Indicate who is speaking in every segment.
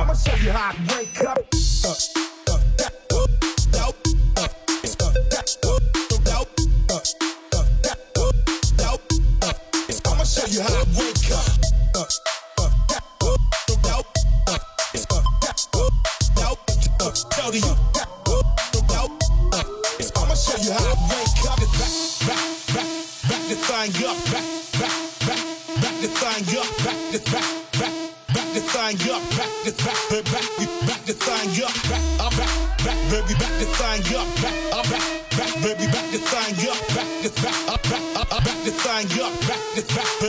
Speaker 1: I'ma show you how to wake up. I'ma you how to wake up. Back, back, back, back the thing up. Back, back, back, back the thing up. Back the back, back, back the thing up. Back the back, back, back, back the thing up. Back, I'm back, back, baby, back the thing up. Back, I'm back, uh, back, baby, back the thing up. Back the back, I'm back, I'm back the thing up. Back the back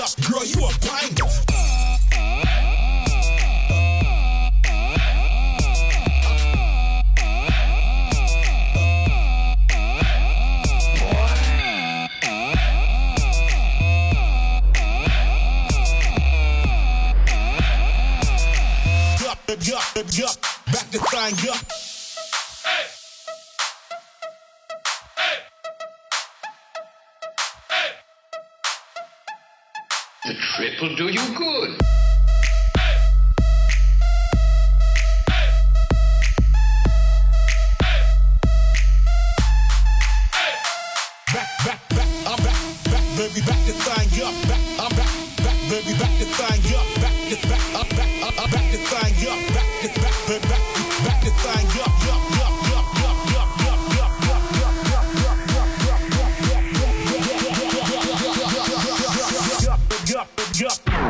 Speaker 1: up. Girl, you a banger. Up, up, up. Back the thing up.
Speaker 2: The trip will do you good.
Speaker 1: back, back, back, I'm back, back, baby, back the thing up, back, I'm back, back, baby, back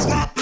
Speaker 1: Stop.